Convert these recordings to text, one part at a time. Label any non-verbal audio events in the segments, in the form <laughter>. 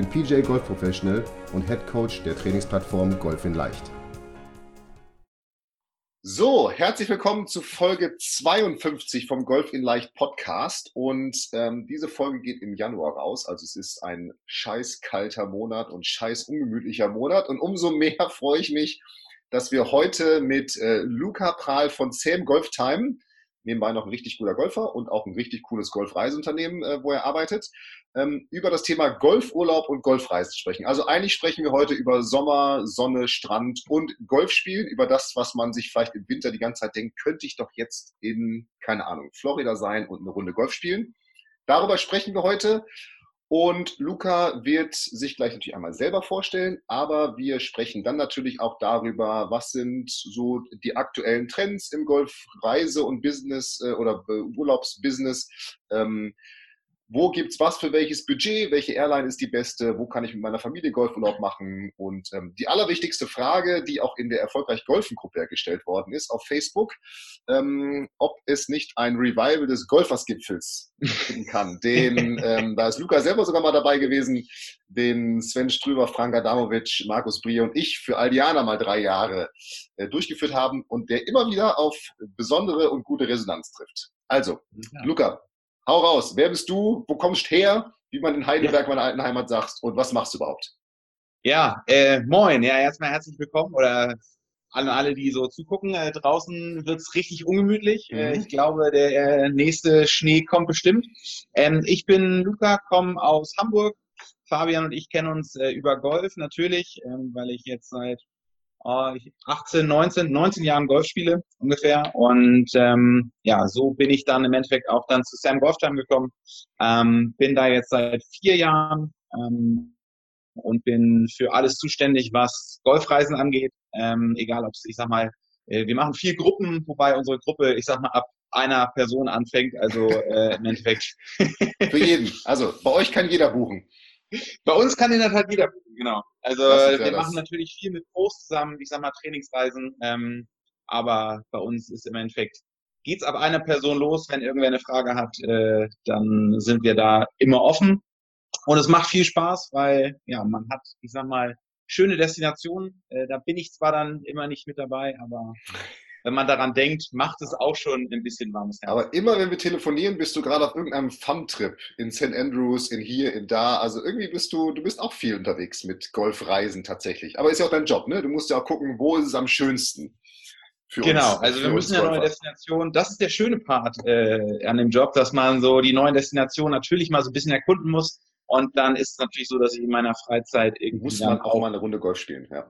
bin PJ Golf Professional und Head Coach der Trainingsplattform Golf in Leicht. So, herzlich willkommen zu Folge 52 vom Golf in Leicht Podcast. Und ähm, diese Folge geht im Januar raus. Also es ist ein scheiß kalter Monat und scheiß ungemütlicher Monat. Und umso mehr freue ich mich, dass wir heute mit äh, Luca Prahl von Sam Golf Time nebenbei noch ein richtig guter Golfer und auch ein richtig cooles Golfreiseunternehmen, äh, wo er arbeitet, ähm, über das Thema Golfurlaub und Golfreisen sprechen. Also eigentlich sprechen wir heute über Sommer, Sonne, Strand und Golfspielen, über das, was man sich vielleicht im Winter die ganze Zeit denkt, könnte ich doch jetzt in, keine Ahnung, Florida sein und eine Runde Golf spielen. Darüber sprechen wir heute. Und Luca wird sich gleich natürlich einmal selber vorstellen, aber wir sprechen dann natürlich auch darüber, was sind so die aktuellen Trends im Golfreise- und Business äh, oder Urlaubsbusiness. Ähm, wo gibt's was für welches Budget, welche Airline ist die beste, wo kann ich mit meiner Familie Golfurlaub machen und ähm, die allerwichtigste Frage, die auch in der erfolgreich Golfen Gruppe gestellt worden ist auf Facebook, ähm, ob es nicht ein Revival des Golfersgipfels geben kann. <laughs> Den, ähm, da ist Luca selber sogar mal dabei gewesen, den Sven Strüber, Frank Adamovic, Markus Brier und ich für Aldiana mal drei Jahre äh, durchgeführt haben und der immer wieder auf besondere und gute Resonanz trifft. Also, ja. Luca, Hau raus. Wer bist du? Wo kommst du her? Wie man in Heidelberg, ja. meiner alten Heimat, sagt. Und was machst du überhaupt? Ja, äh, moin. Ja, erstmal herzlich willkommen oder an alle, die so zugucken. Äh, draußen wird's richtig ungemütlich. Äh, mhm. Äh, ich glaube, der äh, nächste Schnee kommt bestimmt. Ähm, ich bin Luca, komme aus Hamburg. Fabian und ich kennen uns äh, über Golf natürlich, ähm, weil ich jetzt seit 18, 19, 19 Jahren Golf spiele ungefähr. Und ähm, ja, so bin ich dann im Endeffekt auch dann zu Sam Golftime gekommen. Ähm, bin da jetzt seit vier Jahren ähm, und bin für alles zuständig, was Golfreisen angeht. Ähm, egal, ob es, ich sag mal, äh, wir machen vier Gruppen, wobei unsere Gruppe, ich sag mal, ab einer Person anfängt. Also äh, im Endeffekt. für jeden. Also bei euch kann jeder buchen. Bei uns kann in der Tat jeder buchen, <laughs> genau. Also wir das. machen natürlich viel mit Pros zusammen, ich sag mal Trainingsreisen, ähm, aber bei uns ist im Endeffekt, geht's ab einer Person los, wenn irgendwer eine Frage hat, äh, dann sind wir da immer offen. Und es macht viel Spaß, weil ja, man hat, ich sag mal, schöne Destinationen. Äh, da bin ich zwar dann immer nicht mit dabei, aber wenn man daran denkt, macht es auch schon ein bisschen warmes Herz. Aber immer wenn wir telefonieren, bist du gerade auf irgendeinem Fun-Trip in St. Andrews, in hier, in da. Also irgendwie bist du, du bist auch viel unterwegs mit Golfreisen tatsächlich. Aber ist ja auch dein Job, ne? Du musst ja auch gucken, wo ist es am schönsten. genau, uns, also wir müssen ja neue Destinationen, das ist der schöne Part äh, an dem Job, dass man so die neuen Destinationen natürlich mal so ein bisschen erkunden muss. Und dann ist es natürlich so, dass ich in meiner Freizeit irgendwie. Muss man auch mal eine Runde Golf spielen, ja.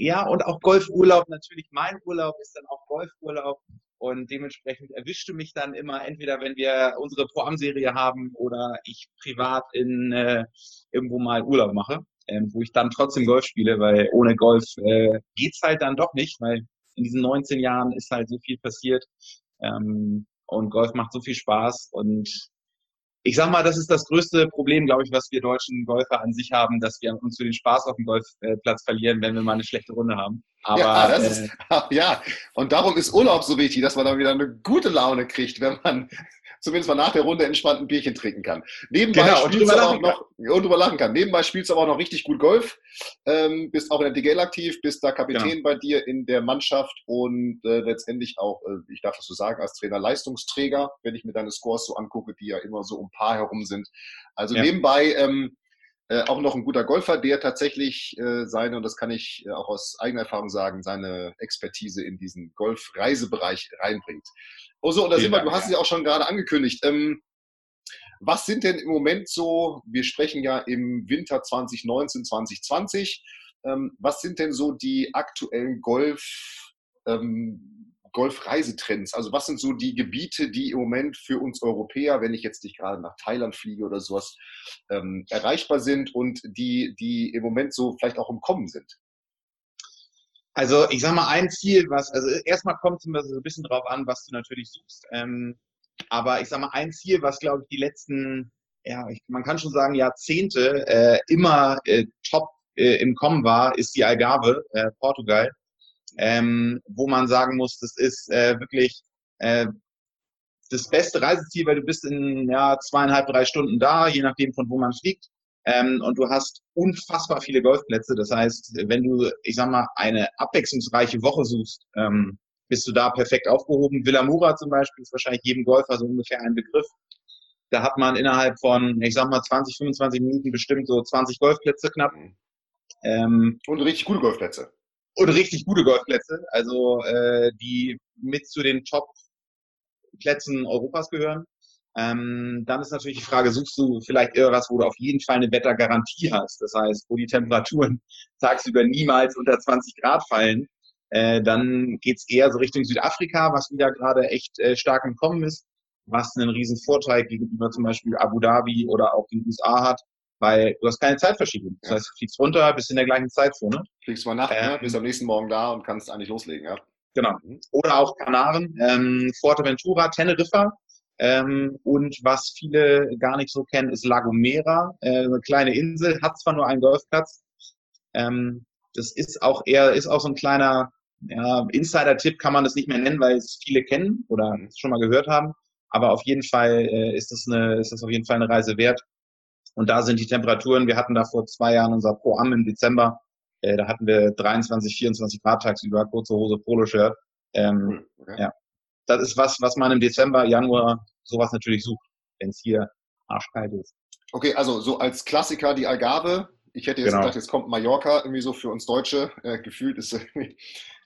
Ja, und auch Golfurlaub, natürlich mein Urlaub ist dann auch Golfurlaub. Und dementsprechend erwischte mich dann immer, entweder wenn wir unsere Pro-Am-Serie haben oder ich privat in äh, irgendwo mal Urlaub mache, ähm, wo ich dann trotzdem Golf spiele, weil ohne Golf äh, geht's halt dann doch nicht, weil in diesen 19 Jahren ist halt so viel passiert. Ähm, und Golf macht so viel Spaß und ich sag mal, das ist das größte Problem, glaube ich, was wir deutschen Golfer an sich haben, dass wir uns für den Spaß auf dem Golfplatz verlieren, wenn wir mal eine schlechte Runde haben. Aber, ja, <laughs> das äh, ist, <laughs> ja, und darum ist Urlaub so wichtig, dass man dann wieder eine gute Laune kriegt, wenn man zumindest mal nach der Runde entspannt ein Bierchen trinken kann. Nebenbei genau, spielst du auch noch und drüber lachen kann. Nebenbei spielst du aber auch noch richtig gut Golf. Ähm, bist auch in der DGL aktiv, bist da Kapitän genau. bei dir in der Mannschaft und äh, letztendlich auch, äh, ich darf das so sagen, als Trainer Leistungsträger, wenn ich mir deine Scores so angucke, die ja immer so um Paar herum sind. Also ja. nebenbei ähm, äh, auch noch ein guter Golfer, der tatsächlich äh, seine, und das kann ich äh, auch aus eigener Erfahrung sagen, seine Expertise in diesen Golf-Reisebereich reinbringt. Oh so, und da sind wir, du hast es ja auch schon gerade angekündigt. Ähm, was sind denn im Moment so, wir sprechen ja im Winter 2019, 2020, ähm, was sind denn so die aktuellen Golf, ähm, Golfreisetrends? Also was sind so die Gebiete, die im Moment für uns Europäer, wenn ich jetzt nicht gerade nach Thailand fliege oder sowas, ähm, erreichbar sind und die, die im Moment so vielleicht auch im Kommen sind? Also ich sag mal, ein Ziel, was, also erstmal kommt es immer so ein bisschen drauf an, was du natürlich suchst. Ähm, aber ich sag mal, ein Ziel, was glaube ich die letzten, ja, ich, man kann schon sagen, Jahrzehnte äh, immer äh, top äh, im Kommen war, ist die Algarve, äh, Portugal. Ähm, wo man sagen muss, das ist äh, wirklich äh, das beste Reiseziel, weil du bist in ja, zweieinhalb, drei Stunden da, je nachdem von wo man fliegt. Ähm, und du hast unfassbar viele Golfplätze. Das heißt, wenn du, ich sag mal, eine abwechslungsreiche Woche suchst, ähm, bist du da perfekt aufgehoben. Villamura zum Beispiel ist wahrscheinlich jedem Golfer so ungefähr ein Begriff. Da hat man innerhalb von, ich sag mal, 20, 25 Minuten bestimmt so 20 Golfplätze knapp. Ähm, und richtig gute Golfplätze. Und richtig gute Golfplätze, also äh, die mit zu den Top-Plätzen Europas gehören. Ähm, dann ist natürlich die Frage, suchst du vielleicht irgendwas, wo du auf jeden Fall eine Wettergarantie hast? Das heißt, wo die Temperaturen <laughs> tagsüber niemals unter 20 Grad fallen. Äh, dann geht's eher so Richtung Südafrika, was wieder gerade echt äh, stark im Kommen ist, was einen riesen Vorteil gegenüber zum Beispiel Abu Dhabi oder auch den USA hat, weil du hast keine Zeitverschiebung. Das heißt, du fliegst runter, bist in der gleichen Zeitzone. Fliegst mal nach, ähm, ne? bist am nächsten Morgen da und kannst eigentlich loslegen, ja. Genau. Mhm. Oder auch Kanaren, ähm, Fuerteventura, Teneriffa, ähm, und was viele gar nicht so kennen, ist La Gomera, äh, eine kleine Insel, hat zwar nur einen Golfplatz. Ähm, das ist auch eher, ist auch so ein kleiner ja, Insider-Tipp, kann man das nicht mehr nennen, weil es viele kennen oder mhm. es schon mal gehört haben. Aber auf jeden Fall äh, ist, das eine, ist das auf jeden Fall eine Reise wert. Und da sind die Temperaturen, wir hatten da vor zwei Jahren unser Pro-Am im Dezember, äh, da hatten wir 23, 24 Grad tagsüber, kurze Hose, Poloshirt. Ähm, okay. ja, das ist was, was man im Dezember, Januar sowas natürlich sucht, wenn es hier arschkalt ist. Okay, also so als Klassiker die Algarve. Ich hätte jetzt genau. gedacht, jetzt kommt Mallorca, irgendwie so für uns Deutsche. Äh, gefühlt ist <laughs> irgendwie.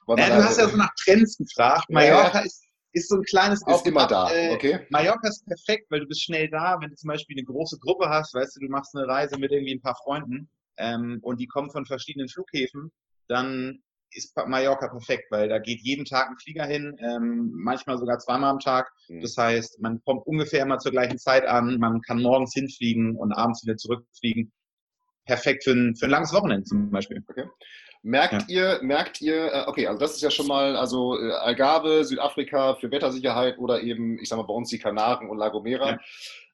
Ja, du hast ja so nach Trends gefragt. Mallorca ja, ist, ist so ein kleines Ist immer da, äh, okay. Mallorca ist perfekt, weil du bist schnell da. Wenn du zum Beispiel eine große Gruppe hast, weißt du, du machst eine Reise mit irgendwie ein paar Freunden ähm, und die kommen von verschiedenen Flughäfen, dann ist Mallorca perfekt, weil da geht jeden Tag ein Flieger hin, ähm, manchmal sogar zweimal am Tag. Mhm. Das heißt, man kommt ungefähr immer zur gleichen Zeit an, man kann morgens hinfliegen und abends wieder zurückfliegen. Perfekt für ein, für ein langes Wochenende zum Beispiel. Okay. Merkt ja. ihr, merkt ihr, äh, okay, also das ist ja schon mal, also äh, Algarve, Südafrika für Wettersicherheit oder eben, ich sag mal, bei uns die Kanaren und La Gomera.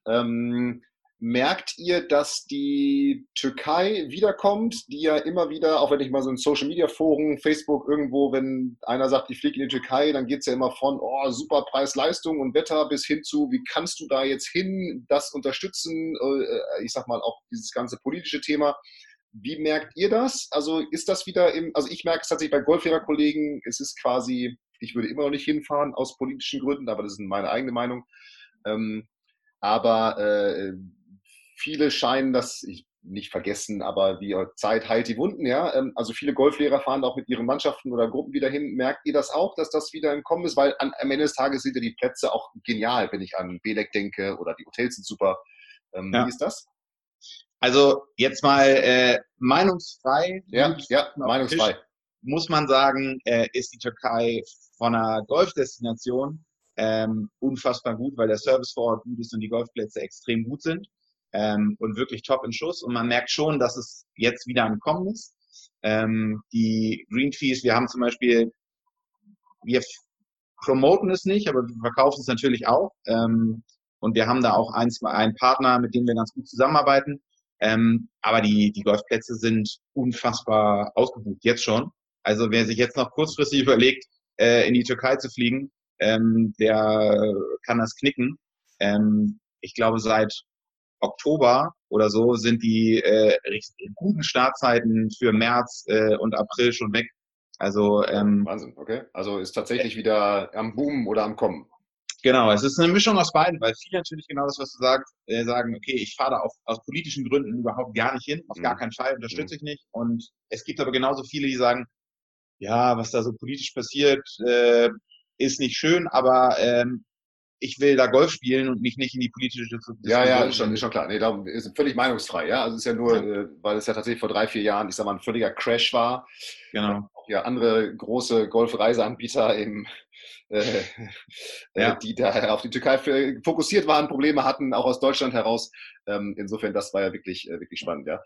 Ja. Ähm, Merkt ihr, dass die Türkei wiederkommt, die ja immer wieder, auch wenn ich mal so in Social Media Foren, Facebook irgendwo, wenn einer sagt, ich fliege in die Türkei, dann geht es ja immer von, oh, super Preis, Leistung und Wetter bis hin zu, wie kannst du da jetzt hin, das unterstützen, äh, ich sag mal auch dieses ganze politische Thema. Wie merkt ihr das? Also ist das wieder im, also ich merke es tatsächlich bei Golfjäger-Kollegen, es ist quasi, ich würde immer noch nicht hinfahren aus politischen Gründen, aber das ist meine eigene Meinung. Ähm, aber äh, viele scheinen das ich, nicht vergessen, aber wie Zeit heilt die Wunden, ja. Ähm, also viele Golflehrer fahren auch mit ihren Mannschaften oder Gruppen wieder hin. Merkt ihr das auch, dass das wieder im Kommen ist? Weil am Ende des Tages sind ja die Plätze auch genial, wenn ich an Belek denke oder die Hotels sind super. Ähm, ja. Wie ist das? Also jetzt mal äh, meinungsfrei. Ja, ja meinungsfrei. muss man sagen, äh, ist die Türkei von einer Golfdestination ähm, unfassbar gut, weil der Service vor Ort gut ist und die Golfplätze extrem gut sind ähm, und wirklich top in Schuss. Und man merkt schon, dass es jetzt wieder am Kommen ist. Ähm, die Green Fees, wir haben zum Beispiel, wir promoten es nicht, aber wir verkaufen es natürlich auch. Ähm, und wir haben da auch ein, einen Partner, mit dem wir ganz gut zusammenarbeiten. Ähm, aber die, die Golfplätze sind unfassbar ausgebucht, jetzt schon. Also wer sich jetzt noch kurzfristig <laughs> überlegt, äh, in die Türkei zu fliegen, ähm, der kann das knicken. Ähm, ich glaube, seit Oktober oder so sind die äh, guten Startzeiten für März äh, und April schon weg. Also ähm, Wahnsinn, okay. Also ist tatsächlich wieder am Boom oder am Kommen. Genau, es ist eine Mischung aus beiden, weil viele natürlich genau das, was du sagst, äh, sagen, okay, ich fahre da auf, aus politischen Gründen überhaupt gar nicht hin, auf mhm. gar keinen Fall, unterstütze mhm. ich nicht. Und es gibt aber genauso viele, die sagen, ja, was da so politisch passiert, äh, ist nicht schön, aber ähm, ich will da Golf spielen und mich nicht in die politische Diskussion. Ja, ja, ist schon, ist schon klar. Nee, da ist völlig meinungsfrei. Ja, also es ist ja nur, ja. Äh, weil es ja tatsächlich vor drei, vier Jahren, ich sag mal, ein völliger Crash war. Genau. Auch ja andere große Golfreiseanbieter im <laughs> äh, äh, ja. die da auf die Türkei fokussiert waren, Probleme hatten, auch aus Deutschland heraus. Ähm, insofern, das war ja wirklich, äh, wirklich spannend, ja.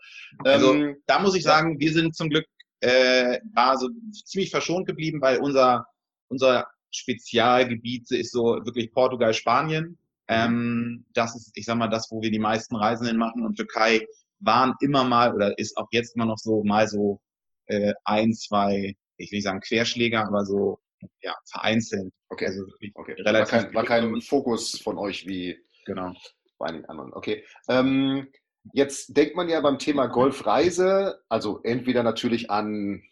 Also, ähm, da muss ich sagen, wir sind zum Glück äh, war so ziemlich verschont geblieben, weil unser, unser Spezialgebiet ist so wirklich Portugal, Spanien. Ähm, das ist, ich sag mal, das, wo wir die meisten Reisen hin machen. Und Türkei waren immer mal oder ist auch jetzt immer noch so mal so äh, ein, zwei, ich will nicht sagen Querschläger, aber so ja, vereinzelt. Okay. Also okay. Relativ war kein, war kein Fokus von euch wie genau. bei einigen anderen. Okay. Ähm, jetzt denkt man ja beim Thema Golfreise, also entweder natürlich an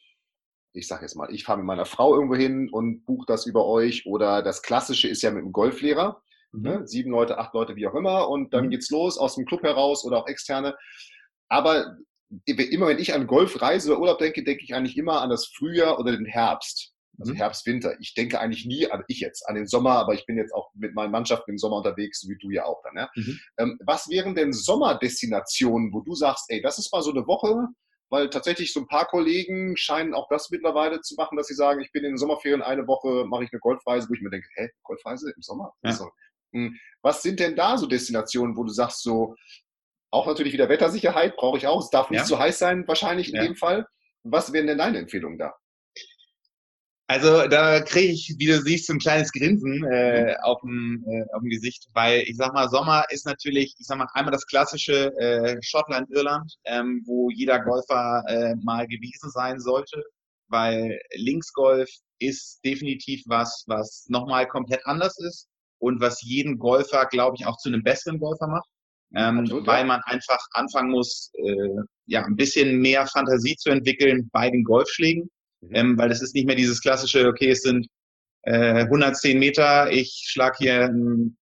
ich sage jetzt mal, ich fahre mit meiner Frau irgendwo hin und buche das über euch oder das Klassische ist ja mit einem Golflehrer. Mhm. Ne? Sieben Leute, acht Leute, wie auch immer. Und dann mhm. geht's los aus dem Club heraus oder auch externe. Aber immer wenn ich an Golfreise oder Urlaub denke, denke ich eigentlich immer an das Frühjahr oder den Herbst. Also mhm. Herbst, Winter. Ich denke eigentlich nie, also ich jetzt, an den Sommer, aber ich bin jetzt auch mit meinen Mannschaften im Sommer unterwegs, so wie du ja auch dann. Ja? Mhm. Ähm, was wären denn Sommerdestinationen, wo du sagst, ey, das ist mal so eine Woche, weil tatsächlich so ein paar Kollegen scheinen auch das mittlerweile zu machen, dass sie sagen, ich bin in den Sommerferien eine Woche, mache ich eine Golfreise, wo ich mir denke, hä, Golfreise im Sommer? Ja. Hm. Was sind denn da so Destinationen, wo du sagst, so, auch natürlich wieder Wettersicherheit brauche ich auch, es darf nicht ja. zu heiß sein, wahrscheinlich in ja. dem Fall. Was wären denn deine Empfehlungen da? Also da kriege ich, wie du siehst, so ein kleines Grinsen äh, auf, dem, äh, auf dem Gesicht, weil ich sag mal, Sommer ist natürlich, ich sag mal, einmal das klassische äh, Schottland, Irland, ähm, wo jeder Golfer äh, mal gewesen sein sollte, weil Linksgolf ist definitiv was, was nochmal komplett anders ist und was jeden Golfer, glaube ich, auch zu einem besseren Golfer macht. Ähm, Absolut, weil man einfach anfangen muss, äh, ja, ein bisschen mehr Fantasie zu entwickeln bei den Golfschlägen Mhm. Ähm, weil es ist nicht mehr dieses klassische, okay, es sind äh, 110 Meter, ich schlag hier ein,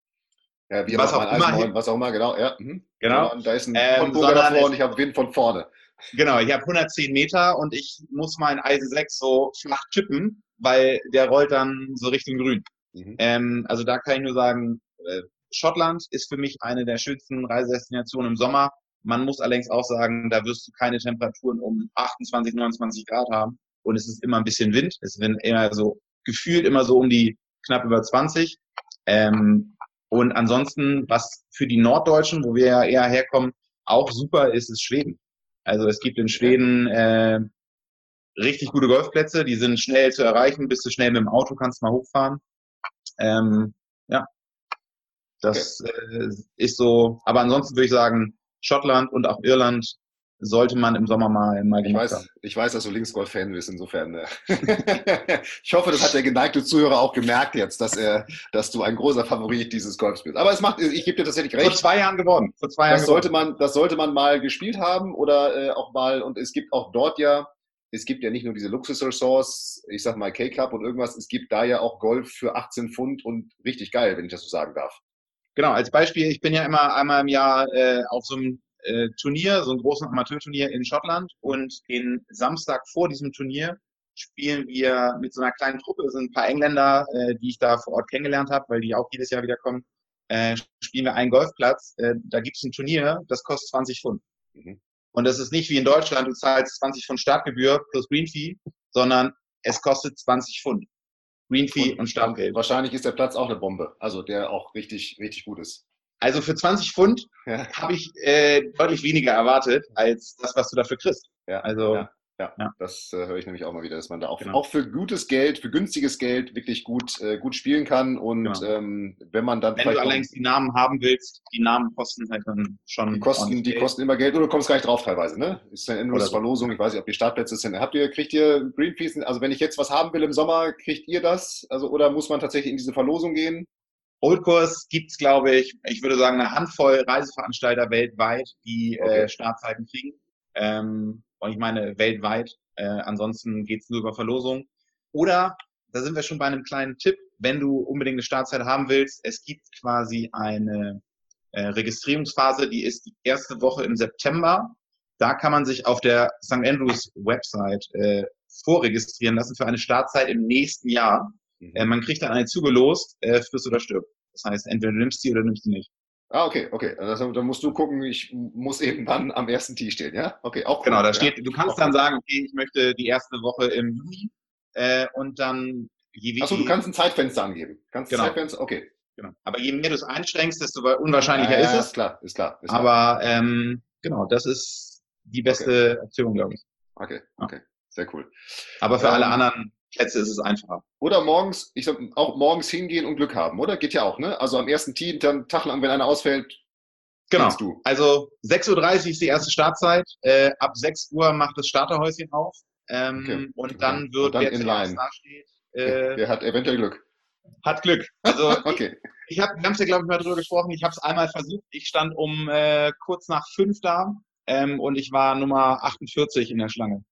ja, wie was, auch immer, hin. was auch immer, genau, ja. Mhm. Genau. Und da ist ein ähm, davor und ich habe Wind von vorne. Genau, ich habe 110 Meter und ich muss mein Eisen 6 so flach chippen, weil der rollt dann so Richtung Grün. Mhm. Ähm, also da kann ich nur sagen, äh, Schottland ist für mich eine der schönsten Reisedestinationen im Sommer. Man muss allerdings auch sagen, da wirst du keine Temperaturen um 28, 29 Grad haben und es ist immer ein bisschen Wind. Es sind immer so gefühlt immer so um die knapp über 20. Ähm, und ansonsten, was für die Norddeutschen, wo wir ja eher herkommen, auch super ist, ist Schweden. Also es gibt in Schweden äh, richtig gute Golfplätze, die sind schnell zu erreichen, bist du schnell mit dem Auto, kannst mal hochfahren. Ähm, ja, das okay. äh, ist so. Aber ansonsten würde ich sagen, Schottland und auch Irland sollte man im Sommer mal, mal ich weiß, haben. Ich weiß, dass du Linksgolf-Fan bist, insofern. Äh, <laughs> ich hoffe, das hat der geneigte Zuhörer auch gemerkt jetzt, dass er, dass du ein großer Favorit dieses Golfs bist. Aber es macht, ich gebe dir tatsächlich recht. Vor zwei Jahren geworden. Vor zwei Jahren das sollte man, das sollte man mal gespielt haben oder äh, auch mal, und es gibt auch dort ja, es gibt ja nicht nur diese Luxus-Ressorts, ich sag mal K-Club und irgendwas, es gibt da ja auch Golf für 18 Pfund und richtig geil, wenn ich das so sagen darf. Genau, als Beispiel, ich bin ja immer einmal im Jahr äh, auf so einem äh, Turnier, so ein großes Amateurturnier in Schottland. Und den Samstag vor diesem Turnier spielen wir mit so einer kleinen Truppe, das sind ein paar Engländer, äh, die ich da vor Ort kennengelernt habe, weil die auch jedes Jahr wieder kommen, äh, spielen wir einen Golfplatz. Äh, da gibt es ein Turnier, das kostet 20 Pfund. Mhm. Und das ist nicht wie in Deutschland, du zahlst 20 Pfund Startgebühr plus Green Fee, sondern es kostet 20 Pfund. Green Fee und, und Startgeld. Wahrscheinlich ist der Platz auch eine Bombe, also der auch richtig, richtig gut ist. Also für 20 Pfund ja. habe ich äh, deutlich weniger erwartet als das, was du dafür kriegst. Ja, also ja, ja. ja. das äh, höre ich nämlich auch mal wieder, dass man da auch, genau. auch für gutes Geld, für günstiges Geld wirklich gut, äh, gut spielen kann. Und genau. ähm, wenn man dann wenn du allerdings die Namen haben willst, die Namen kosten halt dann schon. Die kosten, die kosten immer Geld oder du kommst gar nicht drauf teilweise, ne? Ist ja endlos so. Verlosung, ich weiß nicht, ob die Startplätze sind. Habt ihr, kriegt ihr Greenpeace, also wenn ich jetzt was haben will im Sommer, kriegt ihr das? Also oder muss man tatsächlich in diese Verlosung gehen? Oldkurs gibt es, glaube ich, ich würde sagen, eine Handvoll Reiseveranstalter weltweit, die äh, okay. äh, Startzeiten kriegen. Ähm, und ich meine weltweit. Äh, ansonsten geht es nur über Verlosung. Oder, da sind wir schon bei einem kleinen Tipp, wenn du unbedingt eine Startzeit haben willst, es gibt quasi eine äh, Registrierungsphase, die ist die erste Woche im September. Da kann man sich auf der St. Andrews Website äh, vorregistrieren lassen für eine Startzeit im nächsten Jahr. Mhm. Äh, man kriegt dann eine zugelost, äh, friss oder stirb. Das heißt, entweder du nimmst sie oder nimmst sie nicht. Ah, okay, okay. Also, da musst du gucken, ich muss eben dann am ersten Tee stehen, ja? Okay, auch cool. Genau, da steht, du kannst auch dann sagen, okay, ich möchte die erste Woche im Juni äh, und dann Achso, du kannst ein Zeitfenster angeben. Kannst genau. Zeitfenster, okay. Genau. Aber je mehr du es einschränkst, desto unwahrscheinlicher ja, ist es. Ist klar, ist klar. Ist klar. Aber ähm, genau, das ist die beste okay. Option, glaube ich. Okay, okay. Sehr cool. Aber für ähm, alle anderen Plätze ist es einfacher. Oder morgens, ich sag auch morgens hingehen und Glück haben, oder? Geht ja auch, ne? Also am ersten Team, dann Tag lang, wenn einer ausfällt, Genau. Du. Also 6.30 Uhr ist die erste Startzeit. Äh, ab 6 Uhr macht das Starterhäuschen auf. Ähm, okay. Und dann wird, und dann wer zuerst dasteht, äh, der hat eventuell Glück. Hat Glück. Also <laughs> okay. ich, ich habe, wir haben es ja, glaube ich, mal drüber gesprochen. Ich habe es einmal versucht. Ich stand um äh, kurz nach fünf da ähm, und ich war Nummer 48 in der Schlange.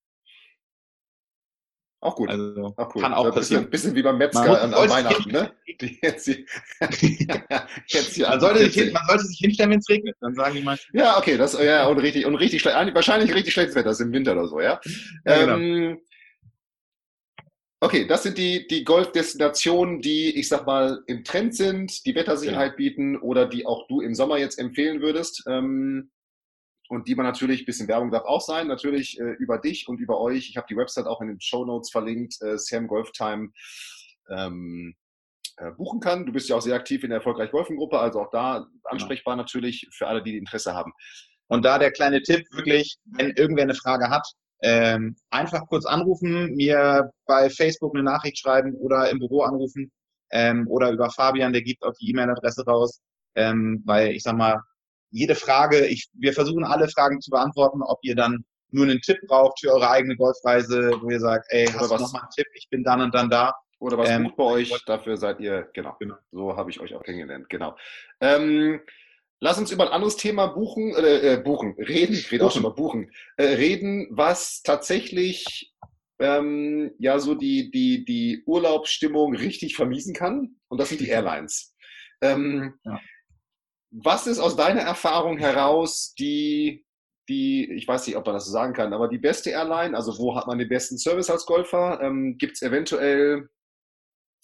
Auch gut. Also, auch cool. Kann auch ein bisschen, passieren. bisschen wie beim Metzger an, an Weihnachten, ne? Jetzt, <laughs> jetzt hier man, sollte sich hin, man sollte sich hinstellen, wenn es regnet. Dann sagen die meisten. Ja, okay, das ja und richtig und richtig schlecht. Wahrscheinlich richtig schlechtes Wetter, das ist im Winter oder so, ja. ja genau. ähm, okay, das sind die die Golfdestinationen, die ich sag mal im Trend sind, die Wettersicherheit genau. bieten oder die auch du im Sommer jetzt empfehlen würdest. Ähm, und die man natürlich, bisschen Werbung darf auch sein, natürlich äh, über dich und über euch. Ich habe die Website auch in den Show Notes verlinkt, äh, Sam Golf Time ähm, äh, buchen kann. Du bist ja auch sehr aktiv in der Erfolgreich Golfen Gruppe, also auch da ansprechbar ja. natürlich für alle, die Interesse haben. Und da der kleine Tipp wirklich, wenn irgendwer eine Frage hat, ähm, einfach kurz anrufen, mir bei Facebook eine Nachricht schreiben oder im Büro anrufen ähm, oder über Fabian, der gibt auch die E-Mail-Adresse raus, ähm, weil ich sag mal, jede Frage, ich, wir versuchen alle Fragen zu beantworten, ob ihr dann nur einen Tipp braucht für eure eigene Golfreise, wo ihr sagt, ey, hast du noch mal einen Tipp, ich bin dann und dann da. Oder was ähm, gut bei euch, dafür seid ihr, genau, genau. so habe ich euch auch kennengelernt, genau. Ähm, lass uns über ein anderes Thema buchen, äh, äh, buchen, reden, ich rede auch schon mal buchen, äh, reden, was tatsächlich ähm, ja so die, die, die Urlaubsstimmung richtig vermiesen kann. Und das sind die Airlines. Ähm, ja was ist aus deiner Erfahrung heraus die, die, ich weiß nicht, ob man das so sagen kann, aber die beste Airline? Also wo hat man den besten Service als Golfer? Ähm, gibt es eventuell,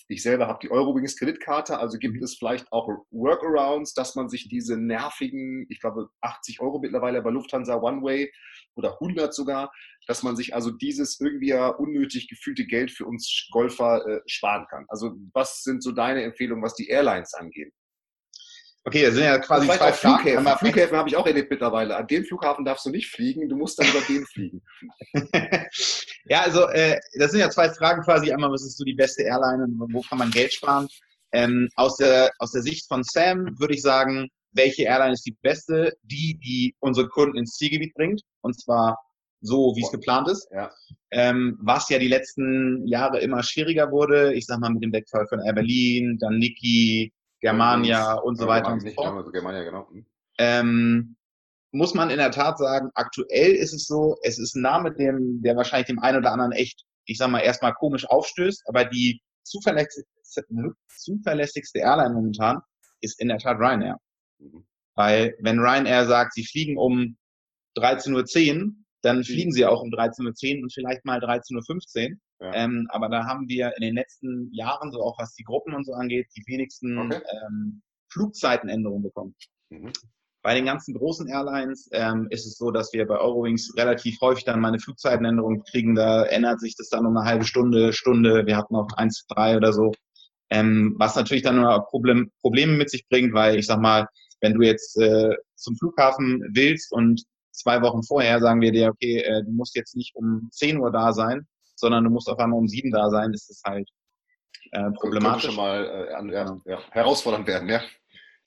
ich selber habe die Eurowings Kreditkarte, also gibt mhm. es vielleicht auch Workarounds, dass man sich diese nervigen, ich glaube 80 Euro mittlerweile bei Lufthansa One Way oder 100 sogar, dass man sich also dieses irgendwie ja unnötig gefühlte Geld für uns Golfer äh, sparen kann. Also was sind so deine Empfehlungen, was die Airlines angeht? Okay, das sind ja quasi zwei Flughäfen. Fragen. Flughäfen habe ich auch erlebt mittlerweile. An dem Flughafen darfst du nicht fliegen, du musst dann über den fliegen. <laughs> ja, also äh, das sind ja zwei Fragen quasi. Einmal, was ist so die beste Airline und wo kann man Geld sparen? Ähm, aus, der, aus der Sicht von Sam würde ich sagen, welche Airline ist die beste? Die, die unsere Kunden ins Zielgebiet bringt. Und zwar so, wie es geplant ist. Ja. Ähm, was ja die letzten Jahre immer schwieriger wurde. Ich sag mal mit dem Wegfall von Air Berlin, dann Niki, Germania und so weiter und so fort. Also Germania, genau. Hm. Ähm, muss man in der Tat sagen, aktuell ist es so, es ist ein Name, dem, der wahrscheinlich dem einen oder anderen echt, ich sag mal, erstmal komisch aufstößt, aber die zuverlässigste, zuverlässigste Airline momentan ist in der Tat Ryanair. Mhm. Weil wenn Ryanair sagt, sie fliegen um 13.10 Uhr, dann mhm. fliegen sie auch um 13.10 Uhr und vielleicht mal 13.15 Uhr. Ja. Ähm, aber da haben wir in den letzten Jahren, so auch was die Gruppen und so angeht, die wenigsten okay. ähm, Flugzeitenänderungen bekommen. Mhm. Bei den ganzen großen Airlines ähm, ist es so, dass wir bei Eurowings relativ häufig dann mal eine Flugzeitenänderung kriegen. Da ändert sich das dann um eine halbe Stunde, Stunde. Wir hatten auch eins, drei oder so. Ähm, was natürlich dann nur Problem, Probleme mit sich bringt, weil ich sag mal, wenn du jetzt äh, zum Flughafen willst und zwei Wochen vorher sagen wir dir, okay, äh, du musst jetzt nicht um 10 Uhr da sein, sondern du musst auf einmal um 7 da sein, ist das halt äh, problematisch. schon mal äh, an, ja, ja, herausfordernd werden, ja.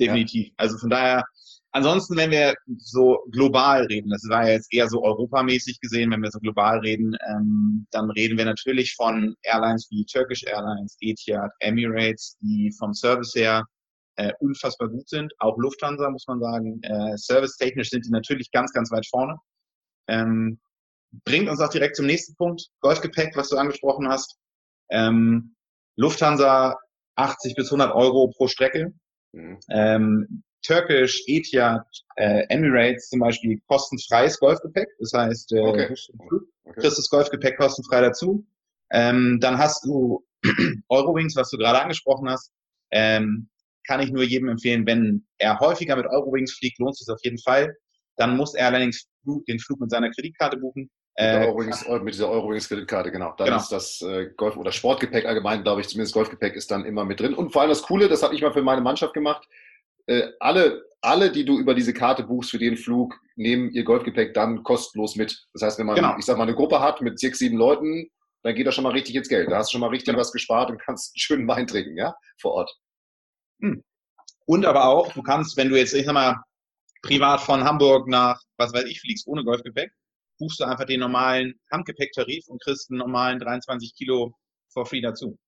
Definitiv. Ja. Also von daher, ansonsten, wenn wir so global reden, das war ja jetzt eher so europamäßig gesehen, wenn wir so global reden, ähm, dann reden wir natürlich von Airlines wie Turkish Airlines, Etihad, Emirates, die vom Service her äh, unfassbar gut sind. Auch Lufthansa, muss man sagen. Äh, Service-technisch sind die natürlich ganz, ganz weit vorne. Ähm, bringt uns auch direkt zum nächsten Punkt. Golfgepäck, was du angesprochen hast. Ähm, Lufthansa 80 bis 100 Euro pro Strecke. Mhm. Ähm, Turkish, Etihad, äh, Emirates zum Beispiel kostenfreies Golfgepäck. Das heißt, äh, okay. okay. kriegst das Golfgepäck kostenfrei dazu. Ähm, dann hast du <clears throat> Eurowings, was du gerade angesprochen hast. Ähm, kann ich nur jedem empfehlen, wenn er häufiger mit Eurowings fliegt, lohnt es sich auf jeden Fall. Dann muss er allerdings den Flug mit seiner Kreditkarte buchen. Mit, äh, mit dieser Eurowings-Kreditkarte, genau. Dann genau. ist das äh, Golf- oder Sportgepäck allgemein, glaube ich, zumindest Golfgepäck ist dann immer mit drin. Und vor allem das Coole, das habe ich mal für meine Mannschaft gemacht, äh, alle, alle, die du über diese Karte buchst für den Flug, nehmen ihr Golfgepäck dann kostenlos mit. Das heißt, wenn man, genau. ich sag mal, eine Gruppe hat mit sechs, sieben Leuten, dann geht das schon mal richtig ins Geld. Da hast du schon mal richtig genau. was gespart und kannst einen schönen Wein trinken, ja, vor Ort. Hm. Und aber auch, du kannst, wenn du jetzt, ich sag mal, privat von Hamburg nach, was weiß ich, fliegst ohne Golfgepäck, buchst du einfach den normalen Handgepäcktarif und kriegst einen normalen 23 Kilo for free dazu.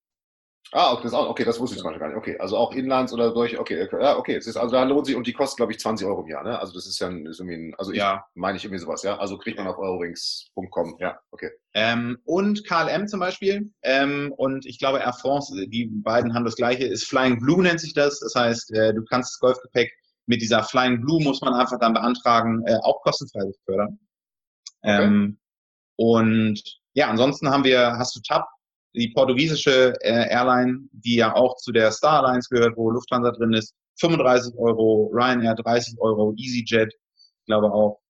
Ah, okay, das, auch, okay, das wusste ich zum Beispiel gar nicht. Okay, also auch Inlands oder durch, okay, ja, okay, es ist, also da lohnt sich und die kostet, glaube ich, 20 Euro im Jahr, ne? Also das ist ja ist irgendwie ein, also ich ja. meine ich irgendwie sowas, ja? Also kriegt man auf eurowings.com, ja, okay. Ähm, und KLM zum Beispiel ähm, und ich glaube Air France, die beiden haben das gleiche, ist Flying Blue nennt sich das, das heißt, äh, du kannst das Golfgepäck mit dieser Flying Blue muss man einfach dann beantragen, äh, auch kostenfrei fördern. Okay. Ähm, und ja, ansonsten haben wir, hast du TAP, die portugiesische äh, Airline, die ja auch zu der Star Alliance gehört, wo Lufthansa drin ist, 35 Euro, Ryanair 30 Euro, EasyJet, ich glaube auch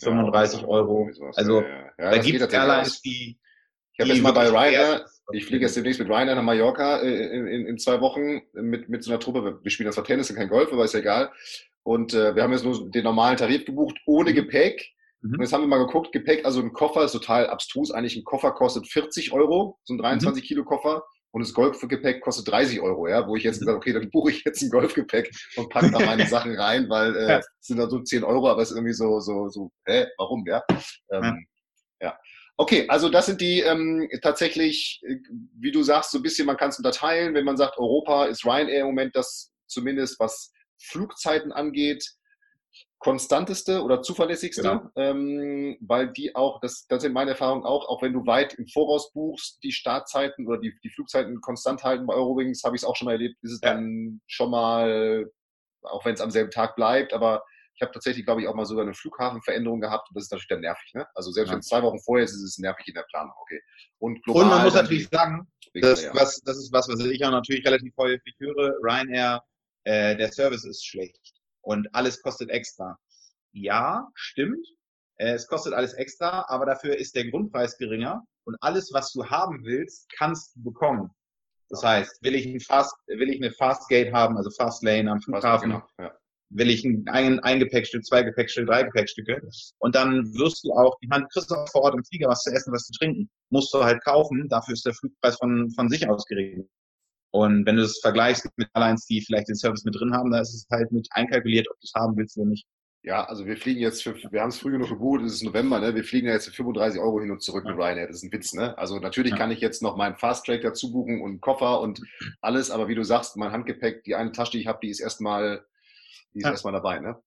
35 ja, Euro. Also ja, ja. da gibt es Airlines, die. Ich habe jetzt mal bei Ryanair, ich fliege jetzt demnächst mit Ryanair nach Mallorca äh, in, in, in, zwei Wochen mit, mit so einer Truppe. Wir spielen zwar Tennis und kein Golf, aber ist ja egal. Und äh, wir haben jetzt nur den normalen Tarif gebucht, ohne mhm. Gepäck. Mhm. Und jetzt haben wir mal geguckt, Gepäck, also ein Koffer ist total abstrus. Eigentlich ein Koffer kostet 40 Euro, so ein 23 mhm. Kilo Koffer. Und das Golfgepäck kostet 30 Euro, ja, wo ich jetzt mhm. gesagt okay, dann buche ich jetzt ein Golfgepäck und packe da meine <laughs> Sachen rein, weil äh, es sind dann so 10 Euro, aber es ist irgendwie so, so, so, hä, warum, ja? Ähm, ja. ja. Okay, also das sind die ähm, tatsächlich, äh, wie du sagst, so ein bisschen, man kann es unterteilen. Wenn man sagt, Europa ist Ryanair im Moment das zumindest, was Flugzeiten angeht, konstanteste oder zuverlässigste, genau. ähm, weil die auch, das, das sind meine Erfahrungen auch, auch wenn du weit im Voraus buchst, die Startzeiten oder die, die Flugzeiten konstant halten bei Eurowings, habe ich es auch schon mal erlebt, ist es ja. dann schon mal, auch wenn es am selben Tag bleibt, aber ich habe tatsächlich, glaube ich, auch mal sogar eine Flughafenveränderung gehabt und das ist natürlich dann nervig. Ne? Also selbst ja. wenn es zwei Wochen vorher ist, ist es nervig in der Planung. Okay. Und, global, und man muss natürlich sagen, das, was, das ist was, was ich auch natürlich relativ häufig höre, Ryanair, äh, der Service ist schlecht und alles kostet extra. Ja, stimmt. Äh, es kostet alles extra, aber dafür ist der Grundpreis geringer und alles, was du haben willst, kannst du bekommen. Das heißt, will ich, ein Fast, will ich eine Fastgate haben, also Fastlane am Flughafen, genau, ja. will ich ein, ein, Gepäckstück, zwei Gepäckstücke, drei Gepäckstücke und dann wirst du auch, meine, du kriegst auch vor Ort im Flieger was zu essen, was zu trinken, musst du halt kaufen, dafür ist der Flugpreis von, von sich aus geregelt. Und wenn du es vergleichst mit Airlines, die vielleicht den Service mit drin haben, da ist es halt mit einkalkuliert, ob du es haben willst oder nicht. Ja, also wir fliegen jetzt für, wir haben es früh genug gebucht, es ist November, ne? Wir fliegen ja jetzt für 35 Euro hin und zurück mit Ryanair. Das ist ein Witz, ne? Also natürlich kann ich jetzt noch meinen Fast Track dazu buchen und Koffer und alles, aber wie du sagst, mein Handgepäck, die eine Tasche, die ich habe, die ist erstmal, die ist ja. erstmal dabei, ne?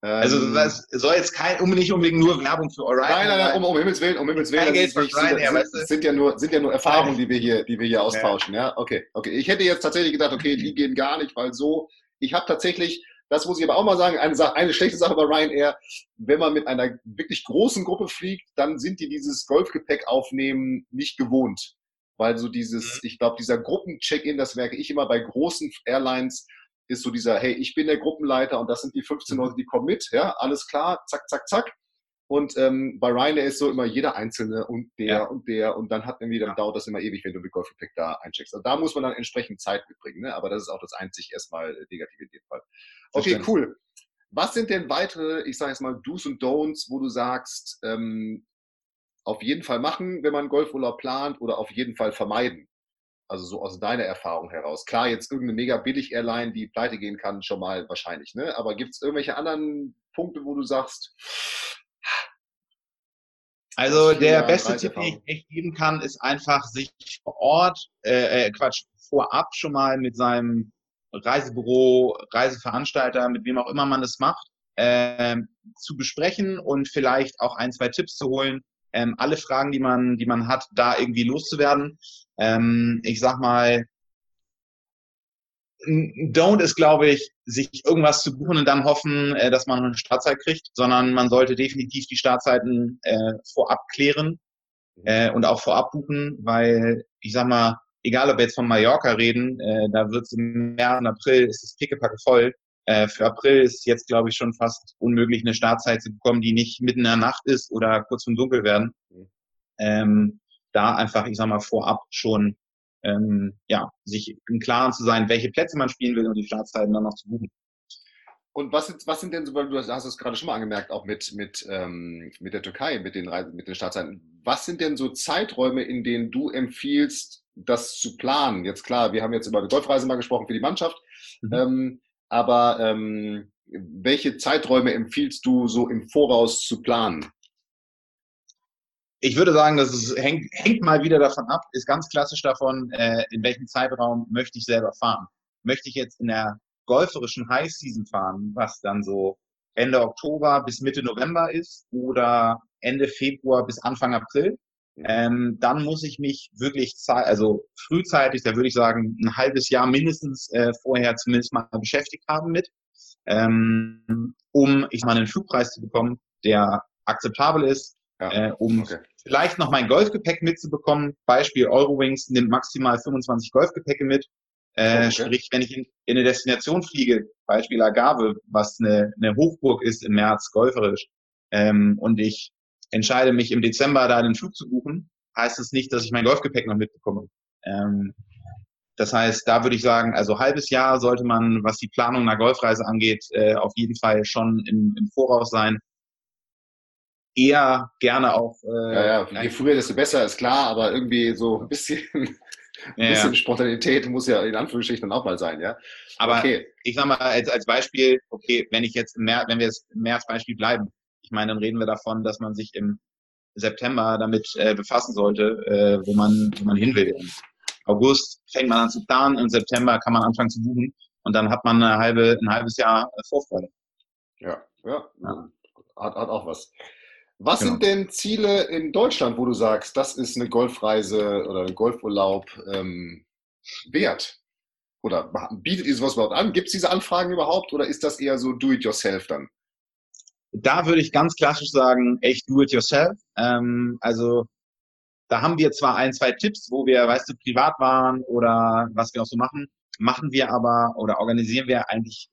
Also ähm, das soll jetzt kein nicht unbedingt nur Werbung für Orion. Nein, nein, nein, um, um Himmels Willen, um Himmels Willen. Kein Geld weißt du? Sind ja nur, sind ja nur Erfahrungen, die wir hier, die wir hier austauschen, ja. ja. Okay, okay. Ich hätte jetzt tatsächlich gedacht, okay, die gehen gar nicht, weil so. Ich habe tatsächlich, das muss ich aber auch mal sagen, eine, Sache, eine schlechte Sache bei Ryanair, wenn man mit einer wirklich großen Gruppe fliegt, dann sind die dieses Golfgepäck aufnehmen nicht gewohnt. Weil so dieses, mhm. ich glaube, dieser Gruppencheck-in, das merke ich immer bei großen Airlines, ist so dieser, hey, ich bin der Gruppenleiter und das sind die 15 mhm. Leute, die kommen mit, ja, alles klar, zack, zack, zack. Und ähm, bei Ryanair ist so immer jeder Einzelne und der ja. und der und dann hat irgendwie, dann ja. dauert das immer ewig, wenn du mit Golfgepäck da eincheckst. Also da muss man dann entsprechend Zeit mitbringen, ne? aber das ist auch das einzig erstmal negative in dem Fall. Okay, cool. Was sind denn weitere, ich sage jetzt mal, Do's und Don'ts, wo du sagst, ähm, auf jeden Fall machen, wenn man Golfurlaub plant oder auf jeden Fall vermeiden? Also so aus deiner Erfahrung heraus. Klar, jetzt irgendeine mega billig Airline, die pleite gehen kann, schon mal wahrscheinlich. Ne? Aber gibt es irgendwelche anderen Punkte, wo du sagst, also der beste Tipp, den ich echt geben kann, ist einfach sich vor Ort, äh, äh, Quatsch, vorab schon mal mit seinem Reisebüro, Reiseveranstalter, mit wem auch immer man das macht, äh, zu besprechen und vielleicht auch ein, zwei Tipps zu holen, ähm, alle Fragen, die man, die man hat, da irgendwie loszuwerden. Ähm, ich sag mal, Don't ist, glaube ich, sich irgendwas zu buchen und dann hoffen, äh, dass man eine Startzeit kriegt, sondern man sollte definitiv die Startzeiten äh, vorab klären äh, und auch vorab buchen, weil ich sag mal, egal ob wir jetzt von Mallorca reden, äh, da wird es im März und April, ist es pickepacke voll. Äh, für April ist jetzt, glaube ich, schon fast unmöglich, eine Startzeit zu bekommen, die nicht mitten in der Nacht ist oder kurz vom Dunkel werden. Mhm. Ähm, da einfach, ich sag mal, vorab schon ähm, ja, sich im Klaren zu sein, welche Plätze man spielen will und die Startzeiten dann noch zu buchen. Und was sind, was sind denn so, weil du hast es gerade schon mal angemerkt, auch mit, mit, ähm, mit der Türkei, mit den, Reise, mit den Startzeiten. Was sind denn so Zeiträume, in denen du empfiehlst, das zu planen? Jetzt klar, wir haben jetzt über eine Golfreise mal gesprochen für die Mannschaft, mhm. ähm, aber ähm, welche Zeiträume empfiehlst du so im Voraus zu planen? Ich würde sagen, das hängt, hängt mal wieder davon ab, ist ganz klassisch davon, äh, in welchem Zeitraum möchte ich selber fahren. Möchte ich jetzt in der golferischen High Season fahren, was dann so Ende Oktober bis Mitte November ist oder Ende Februar bis Anfang April, ähm, dann muss ich mich wirklich, also frühzeitig, da würde ich sagen, ein halbes Jahr mindestens äh, vorher zumindest mal beschäftigt haben mit, ähm, um ich mal einen Flugpreis zu bekommen, der akzeptabel ist, ja, äh, um okay. vielleicht noch mein Golfgepäck mitzubekommen. Beispiel Eurowings nimmt maximal 25 Golfgepäcke mit. Äh, okay. Sprich, wenn ich in, in, eine Destination fliege, Beispiel Agave, was eine, eine Hochburg ist im März, golferisch, ähm, und ich entscheide mich im Dezember da den Flug zu buchen, heißt es das nicht, dass ich mein Golfgepäck noch mitbekomme. Ähm, das heißt, da würde ich sagen, also halbes Jahr sollte man, was die Planung einer Golfreise angeht, äh, auf jeden Fall schon im, im Voraus sein. Eher gerne auch. Äh, ja, ja, je früher, desto besser, ist klar, aber irgendwie so ein bisschen <laughs> ein bisschen Spontanität muss ja in Anführungsstrichen dann auch mal sein, ja. Aber okay. ich sag mal als, als Beispiel, okay, wenn ich jetzt im März, wenn wir jetzt im März Beispiel bleiben, ich meine, dann reden wir davon, dass man sich im September damit äh, befassen sollte, äh, wo man, wo man hin will. Im August fängt man an zu planen, im September kann man anfangen zu buchen und dann hat man eine halbe, ein halbes Jahr äh, Vorfreude. Ja, ja, ja. Hat, hat auch was. Was genau. sind denn Ziele in Deutschland, wo du sagst, das ist eine Golfreise oder ein Golfurlaub ähm, wert? Oder bietet ihr sowas überhaupt an? Gibt es diese Anfragen überhaupt oder ist das eher so do-it-yourself dann? Da würde ich ganz klassisch sagen, echt do-it-yourself. Ähm, also da haben wir zwar ein, zwei Tipps, wo wir, weißt du, privat waren oder was wir auch so machen, machen wir aber oder organisieren wir eigentlich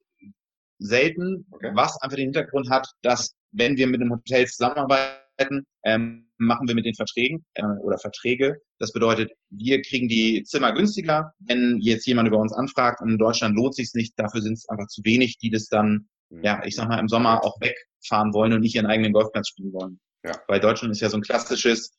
selten, okay. was einfach den Hintergrund hat, dass wenn wir mit einem Hotel zusammenarbeiten, ähm, machen wir mit den Verträgen äh, oder Verträge. Das bedeutet, wir kriegen die Zimmer günstiger. Wenn jetzt jemand über uns anfragt und in Deutschland lohnt sich nicht, dafür sind es einfach zu wenig, die das dann. Ja, ich sag mal, im Sommer auch wegfahren wollen und nicht ihren eigenen Golfplatz spielen wollen. Ja. Weil Deutschland ist ja so ein klassisches,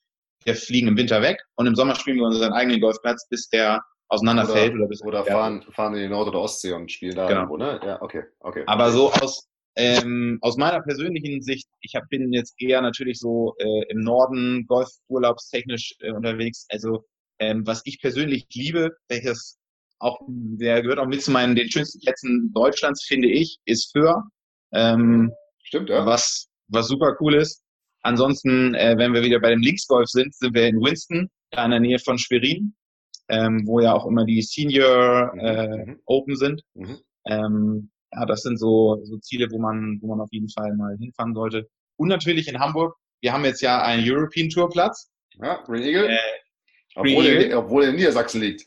wir fliegen im Winter weg und im Sommer spielen wir unseren eigenen Golfplatz, bis der auseinanderfällt. Oder, oder, bis oder fahren, fahren in die Nord- oder Ostsee und spielen da genau. irgendwo, ne? Ja, okay, okay. Aber so aus, ähm, aus meiner persönlichen Sicht, ich hab, bin jetzt eher natürlich so äh, im Norden golfurlaubstechnisch äh, unterwegs. Also ähm, was ich persönlich liebe, welches auch, der gehört auch mit zu meinen den schönsten Plätzen Deutschlands, finde ich, ist Föhr. Ähm, Stimmt, ja. Was, was super cool ist. Ansonsten, äh, wenn wir wieder bei dem Linksgolf sind, sind wir in Winston, da in der Nähe von Schwerin, ähm, wo ja auch immer die Senior äh, mhm. Open sind. Mhm. Ähm, ja, das sind so, so Ziele, wo man, wo man auf jeden Fall mal hinfahren sollte. Und natürlich in Hamburg. Wir haben jetzt ja einen European Tour Platz. Ja, Green Eagle. Äh, obwohl, Green Er, obwohl er in Niedersachsen liegt.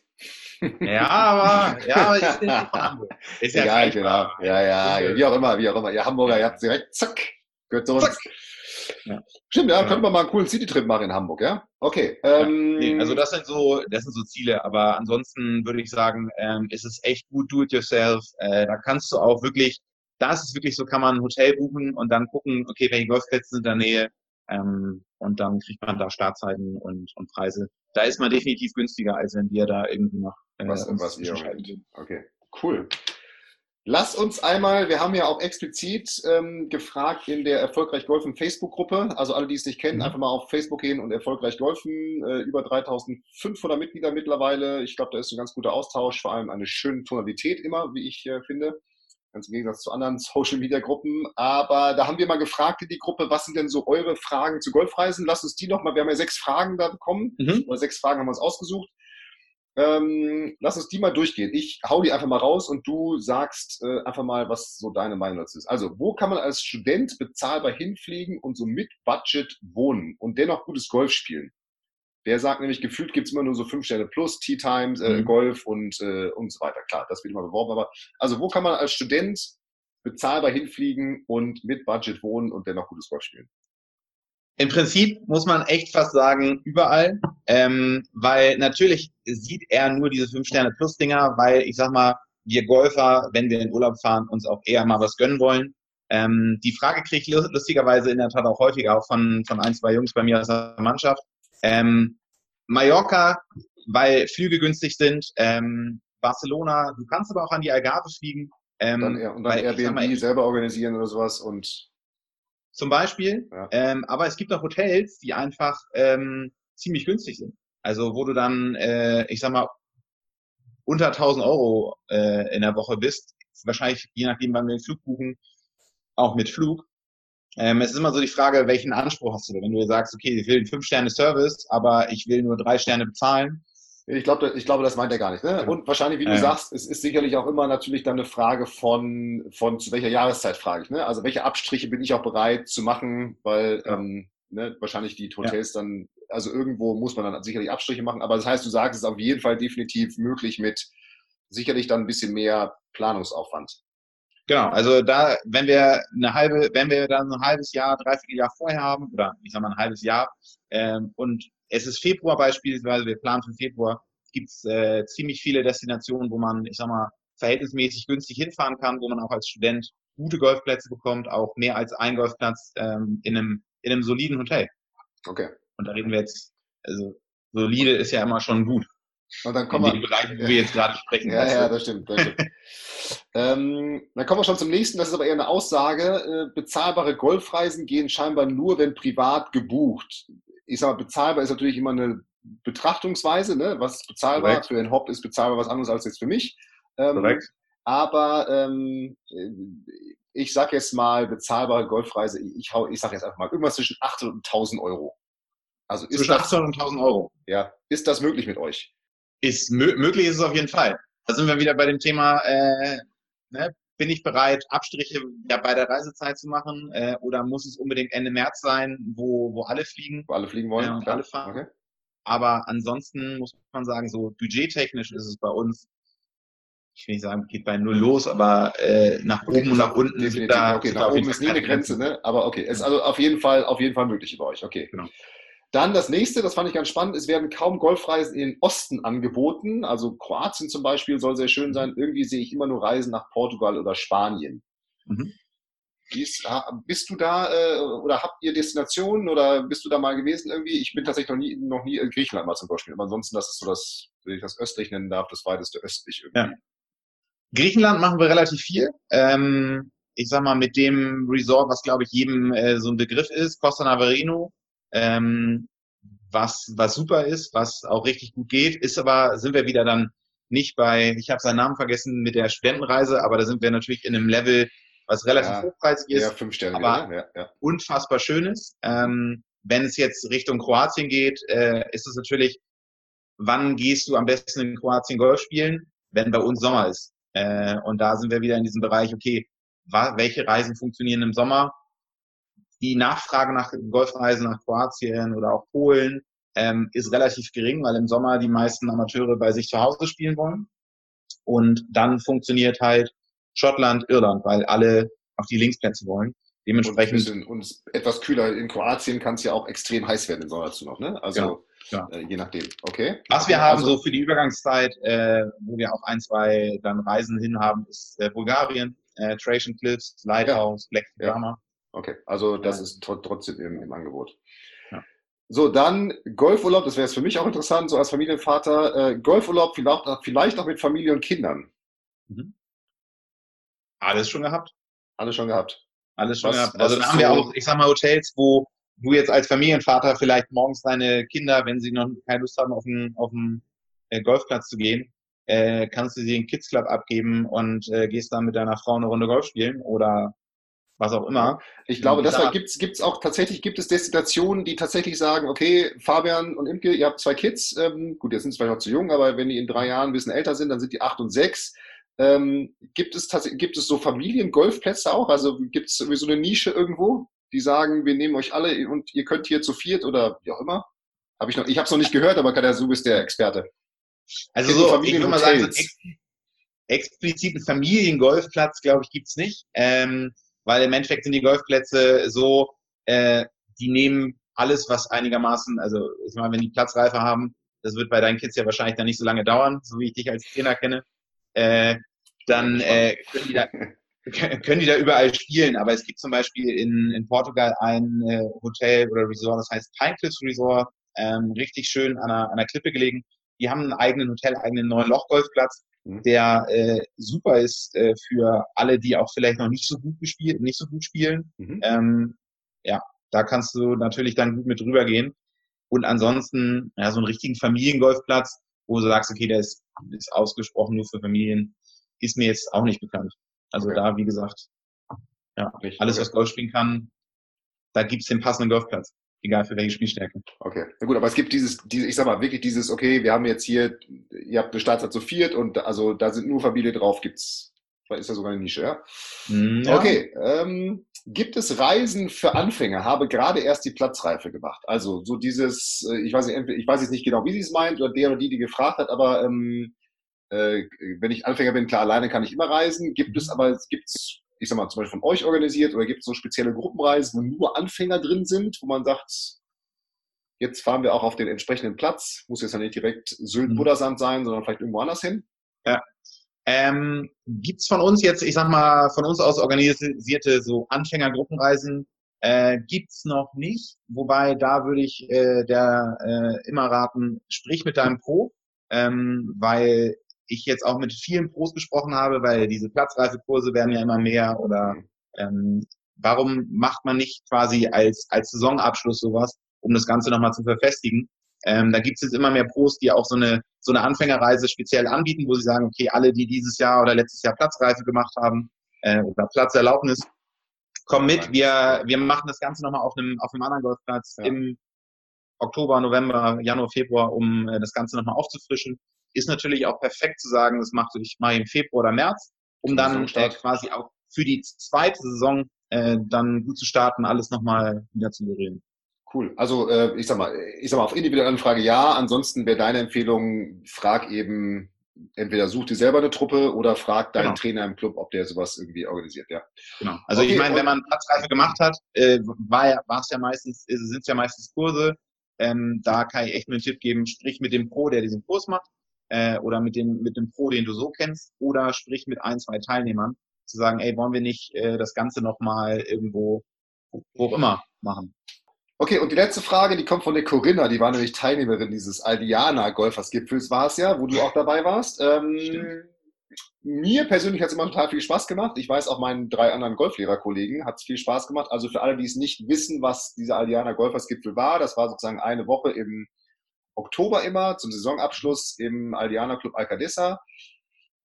Ja, aber, ja, aber ist in Hamburg. Ist ja, ja genau. Ja, ja, wie auch immer, wie auch immer. Ihr Hamburger, ihr habt direkt, zack, gehört zu uns. Zack. Ja. Stimmt, ja, ja. könnte man mal einen coolen Citytrip machen in Hamburg, ja? Okay. Ähm, ja, nee, also das sind so, das sind so Ziele, aber ansonsten würde ich sagen, ähm, ist es echt gut do it yourself. Äh, da kannst du auch wirklich, da ist es wirklich so, kann man ein Hotel buchen und dann gucken, okay, welche Golfplätze sind in der Nähe ähm, und dann kriegt man da Startzeiten und, und Preise. Da ist man definitiv günstiger, als wenn wir da irgendwie noch äh, was, was wir Okay, cool. Lass uns einmal, wir haben ja auch explizit ähm, gefragt in der Erfolgreich Golfen Facebook-Gruppe, also alle, die es nicht kennen, mhm. einfach mal auf Facebook gehen und Erfolgreich Golfen, äh, über 3500 Mitglieder mittlerweile. Ich glaube, da ist ein ganz guter Austausch, vor allem eine schöne Tonalität immer, wie ich äh, finde, ganz im Gegensatz zu anderen <laughs> Social-Media-Gruppen. Aber da haben wir mal gefragt in die Gruppe, was sind denn so eure Fragen zu Golfreisen? Lass uns die nochmal, wir haben ja sechs Fragen da bekommen, mhm. oder sechs Fragen haben wir uns ausgesucht. Ähm, lass uns die mal durchgehen. Ich hau die einfach mal raus und du sagst äh, einfach mal, was so deine Meinung dazu ist. Also, wo kann man als Student bezahlbar hinfliegen und so mit Budget wohnen und dennoch gutes Golf spielen? Der sagt nämlich, gefühlt gibt es immer nur so fünf Sterne plus, Tea Times, äh, mhm. Golf und, äh, und so weiter. Klar, das wird immer beworben, aber also wo kann man als Student bezahlbar hinfliegen und mit Budget wohnen und dennoch gutes Golf spielen? Im Prinzip muss man echt fast sagen, überall, ähm, weil natürlich sieht er nur diese 5-Sterne-Plus-Dinger, weil ich sag mal, wir Golfer, wenn wir in Urlaub fahren, uns auch eher mal was gönnen wollen. Ähm, die Frage kriege ich lustigerweise in der Tat auch häufiger, auch von, von ein, zwei Jungs bei mir aus der Mannschaft. Ähm, Mallorca, weil Flüge günstig sind, ähm, Barcelona, du kannst aber auch an die Algarve fliegen. Ähm, dann, und dann weil, Airbnb mal, selber organisieren oder sowas und zum Beispiel. Ja. Ähm, aber es gibt auch Hotels, die einfach ähm, ziemlich günstig sind. Also wo du dann, äh, ich sag mal, unter 1000 Euro äh, in der Woche bist. Wahrscheinlich, je nachdem, wann wir den Flug buchen, auch mit Flug. Ähm, es ist immer so die Frage, welchen Anspruch hast du? Wenn du sagst, okay, ich will einen 5-Sterne-Service, aber ich will nur drei Sterne bezahlen, ich glaube, ich glaube, das meint er gar nicht. Ne? Und wahrscheinlich, wie du ja. sagst, es ist sicherlich auch immer natürlich dann eine Frage von, von zu welcher Jahreszeit frage ich. Ne? Also welche Abstriche bin ich auch bereit zu machen, weil ja. ähm, ne, wahrscheinlich die Hotels ja. dann, also irgendwo muss man dann sicherlich Abstriche machen. Aber das heißt, du sagst, es ist auf jeden Fall definitiv möglich mit sicherlich dann ein bisschen mehr Planungsaufwand. Genau, also da, wenn wir eine halbe, wenn wir dann ein halbes Jahr, dreiviertel Jahr vorher haben, oder ich sag mal ein halbes Jahr, ähm, und es ist Februar beispielsweise, wir planen für Februar, gibt es äh, ziemlich viele Destinationen, wo man, ich sag mal, verhältnismäßig günstig hinfahren kann, wo man auch als Student gute Golfplätze bekommt, auch mehr als ein Golfplatz ähm, in, einem, in einem soliden Hotel. Okay. Und da reden wir jetzt, also solide ist ja immer schon gut. Und dann kommen in wir, Bereich, wo wir jetzt gerade sprechen. Ja, ja, das stimmt. Das stimmt. <laughs> ähm, dann kommen wir schon zum nächsten. Das ist aber eher eine Aussage. Äh, bezahlbare Golfreisen gehen scheinbar nur, wenn privat gebucht ich sage mal, bezahlbar ist natürlich immer eine Betrachtungsweise, ne? was ist bezahlbar? Korrekt. Für den Haupt ist bezahlbar was anderes als jetzt für mich. Ähm, Korrekt. Aber ähm, ich sage jetzt mal, bezahlbare Golfreise, ich, ich sage jetzt einfach mal, irgendwas zwischen 800 und 1000 Euro. Also ist zwischen 800 und 1000 Euro. Ja, ist das möglich mit euch? Ist möglich ist es auf jeden Fall. Da sind wir wieder bei dem Thema äh, ne, bin ich bereit, Abstriche ja, bei der Reisezeit zu machen äh, oder muss es unbedingt Ende März sein, wo, wo alle fliegen? Wo alle fliegen wollen, äh, klar. alle fahren. Okay. Aber ansonsten muss man sagen, so budgettechnisch ist es bei uns, ich will nicht sagen, geht bei null los, aber äh, nach okay, oben und nach unten definitiv. Da, okay, nach oben ist nie eine Grenze, ne? Aber okay, es ist also auf jeden Fall, auf jeden Fall möglich bei euch. Okay. Genau. Dann das nächste, das fand ich ganz spannend, es werden kaum Golfreisen in den Osten angeboten. Also Kroatien zum Beispiel soll sehr schön sein. Irgendwie sehe ich immer nur Reisen nach Portugal oder Spanien. Mhm. Ist, bist du da äh, oder habt ihr Destinationen oder bist du da mal gewesen irgendwie? Ich bin tatsächlich noch nie, noch nie in Griechenland mal zum Beispiel. Aber ansonsten, das ist so das, wenn ich das östlich nennen darf, das weiteste östlich irgendwie. Ja. Griechenland machen wir relativ viel. Ähm, ich sag mal, mit dem Resort, was glaube ich jedem äh, so ein Begriff ist, Costa Navarino, ähm, was, was super ist, was auch richtig gut geht, ist aber, sind wir wieder dann nicht bei, ich habe seinen Namen vergessen, mit der Studentenreise, aber da sind wir natürlich in einem Level, was relativ ja, hochpreisig ist, ja, fünf Sterne aber ne? ja, ja. unfassbar schön ist. Ähm, wenn es jetzt Richtung Kroatien geht, äh, ist es natürlich, wann gehst du am besten in Kroatien Golf spielen, wenn bei uns Sommer ist. Äh, und da sind wir wieder in diesem Bereich, okay, welche Reisen funktionieren im Sommer, die Nachfrage nach Golfreisen nach Kroatien oder auch Polen ähm, ist relativ gering, weil im Sommer die meisten Amateure bei sich zu Hause spielen wollen. Und dann funktioniert halt Schottland, Irland, weil alle auf die Linksplätze wollen. Dementsprechend. Und, und etwas kühler in Kroatien kann es ja auch extrem heiß werden im Sommer dazu noch, ne? Also genau, äh, je nachdem. Okay. Was wir haben also, so für die Übergangszeit, äh, wo wir auch ein, zwei dann Reisen hin haben, ist äh, Bulgarien, äh, Trajan Cliffs, Lighthouse, ja. Black Drama. Okay, also das ja. ist trotzdem im, im Angebot. Ja. So, dann Golfurlaub, das wäre jetzt für mich auch interessant, so als Familienvater. Äh, Golfurlaub vielleicht, vielleicht auch mit Familie und Kindern. Mhm. Alles schon gehabt? Alles schon gehabt. Alles schon was, gehabt. Also dann haben wir auch, ich sag mal, Hotels, wo du jetzt als Familienvater vielleicht morgens deine Kinder, wenn sie noch keine Lust haben, auf den, auf den äh, Golfplatz zu gehen, äh, kannst du sie in Kids Club abgeben und äh, gehst dann mit deiner Frau eine Runde Golf spielen oder was auch immer. Ich glaube, deshalb gibt es auch tatsächlich, gibt es Destinationen, die tatsächlich sagen, okay, Fabian und Imke, ihr habt zwei Kids, ähm, gut, jetzt sind sie vielleicht noch zu jung, aber wenn die in drei Jahren ein bisschen älter sind, dann sind die acht und sechs. Ähm, gibt, es gibt es so Familiengolfplätze auch? Also gibt es so eine Nische irgendwo, die sagen, wir nehmen euch alle und ihr könnt hier zu viert oder wie auch immer? Hab ich noch, ich habe es noch nicht gehört, aber Kader, du bist der Experte. Also so, ich würde mal sagen, expliziten Familiengolfplatz, glaube ich, gibt's nicht. Ähm, weil im Endeffekt sind die Golfplätze so, äh, die nehmen alles, was einigermaßen, also ich meine, wenn die Platzreife haben, das wird bei deinen Kids ja wahrscheinlich dann nicht so lange dauern, so wie ich dich als Trainer kenne, äh, dann äh, können, die da, <laughs> können die da überall spielen. Aber es gibt zum Beispiel in, in Portugal ein äh, Hotel oder Resort, das heißt Pinecliffs Resort, ähm, richtig schön an einer, an einer Klippe gelegen. Die haben einen eigenen Hotel, eigenen neuen Lochgolfplatz. Der äh, super ist äh, für alle, die auch vielleicht noch nicht so gut gespielt, nicht so gut spielen. Mhm. Ähm, ja, da kannst du natürlich dann gut mit drüber gehen. Und ansonsten, ja, so einen richtigen Familiengolfplatz, wo du sagst, okay, der ist, ist ausgesprochen nur für Familien, ist mir jetzt auch nicht bekannt. Also okay. da, wie gesagt, ja, alles, was Golf spielen kann, da gibt's den passenden Golfplatz. Egal für welche Spielstärke. Okay. Na gut, aber es gibt dieses, diese, ich sag mal, wirklich dieses, okay, wir haben jetzt hier, ihr habt eine Startzeit zu viert und also da sind nur Familie drauf, gibt's, ist ja sogar eine Nische, ja? Hm, ja. Okay. Ähm, gibt es Reisen für Anfänger? Habe gerade erst die Platzreife gemacht. Also so dieses, äh, ich weiß nicht, ich weiß jetzt nicht genau, wie sie es meint oder der oder die, die gefragt hat, aber ähm, äh, wenn ich Anfänger bin, klar, alleine kann ich immer reisen. Gibt es mhm. aber, gibt es, ich sag mal, zum Beispiel von euch organisiert oder gibt es so spezielle Gruppenreisen, wo nur Anfänger drin sind, wo man sagt, jetzt fahren wir auch auf den entsprechenden Platz, muss jetzt ja nicht direkt Sylt-Budersand mhm. sein, sondern vielleicht irgendwo anders hin? Ja. Ähm, Gibt es von uns jetzt, ich sag mal, von uns aus organisierte so Anfängergruppenreisen? Äh, gibt's noch nicht, wobei da würde ich äh, der äh, immer raten, sprich mit deinem Pro, ähm, weil ich jetzt auch mit vielen Pros gesprochen habe, weil diese Platzreifekurse werden ja immer mehr oder ähm, warum macht man nicht quasi als, als Saisonabschluss sowas, um das Ganze nochmal zu verfestigen? Ähm, da gibt es jetzt immer mehr Pros, die auch so eine, so eine Anfängerreise speziell anbieten, wo sie sagen, okay, alle, die dieses Jahr oder letztes Jahr Platzreife gemacht haben äh, oder Platzerlaubnis, komm mit, wir, wir machen das Ganze nochmal auf einem, auf einem anderen Golfplatz ja. im Oktober, November, Januar, Februar, um äh, das Ganze nochmal aufzufrischen ist natürlich auch perfekt zu sagen, das mache ich mal im Februar oder März, um dann äh, quasi auch für die zweite Saison äh, dann gut zu starten, alles nochmal wieder zu bereden. Cool. Also äh, ich sag mal, ich sag mal auf individuelle Anfrage ja. Ansonsten wäre deine Empfehlung, frag eben entweder such dir selber eine Truppe oder frag deinen genau. Trainer im Club, ob der sowas irgendwie organisiert, ja. Genau. Also okay, ich meine, wenn man Platzreife gemacht hat, äh, war ja, war es ja meistens, sind es ja meistens Kurse. Ähm, da kann ich echt nur einen Tipp geben, sprich mit dem Pro, der diesen Kurs macht äh, oder mit dem, mit dem Pro, den du so kennst, oder sprich mit ein, zwei Teilnehmern, zu sagen, ey, wollen wir nicht äh, das Ganze nochmal irgendwo, wo auch immer, machen. Okay, und die letzte Frage, die kommt von der Corinna, die war nämlich Teilnehmerin dieses Aldiana Golfersgipfels, war es ja, wo du auch dabei warst. Ähm, mir persönlich hat es immer total viel Spaß gemacht. Ich weiß auch meinen drei anderen Golflehrerkollegen hat es viel Spaß gemacht. Also für alle, die es nicht wissen, was dieser Aldiana Golfersgipfel war, das war sozusagen eine Woche im Oktober immer zum Saisonabschluss im Aldiana Club Alcadesa.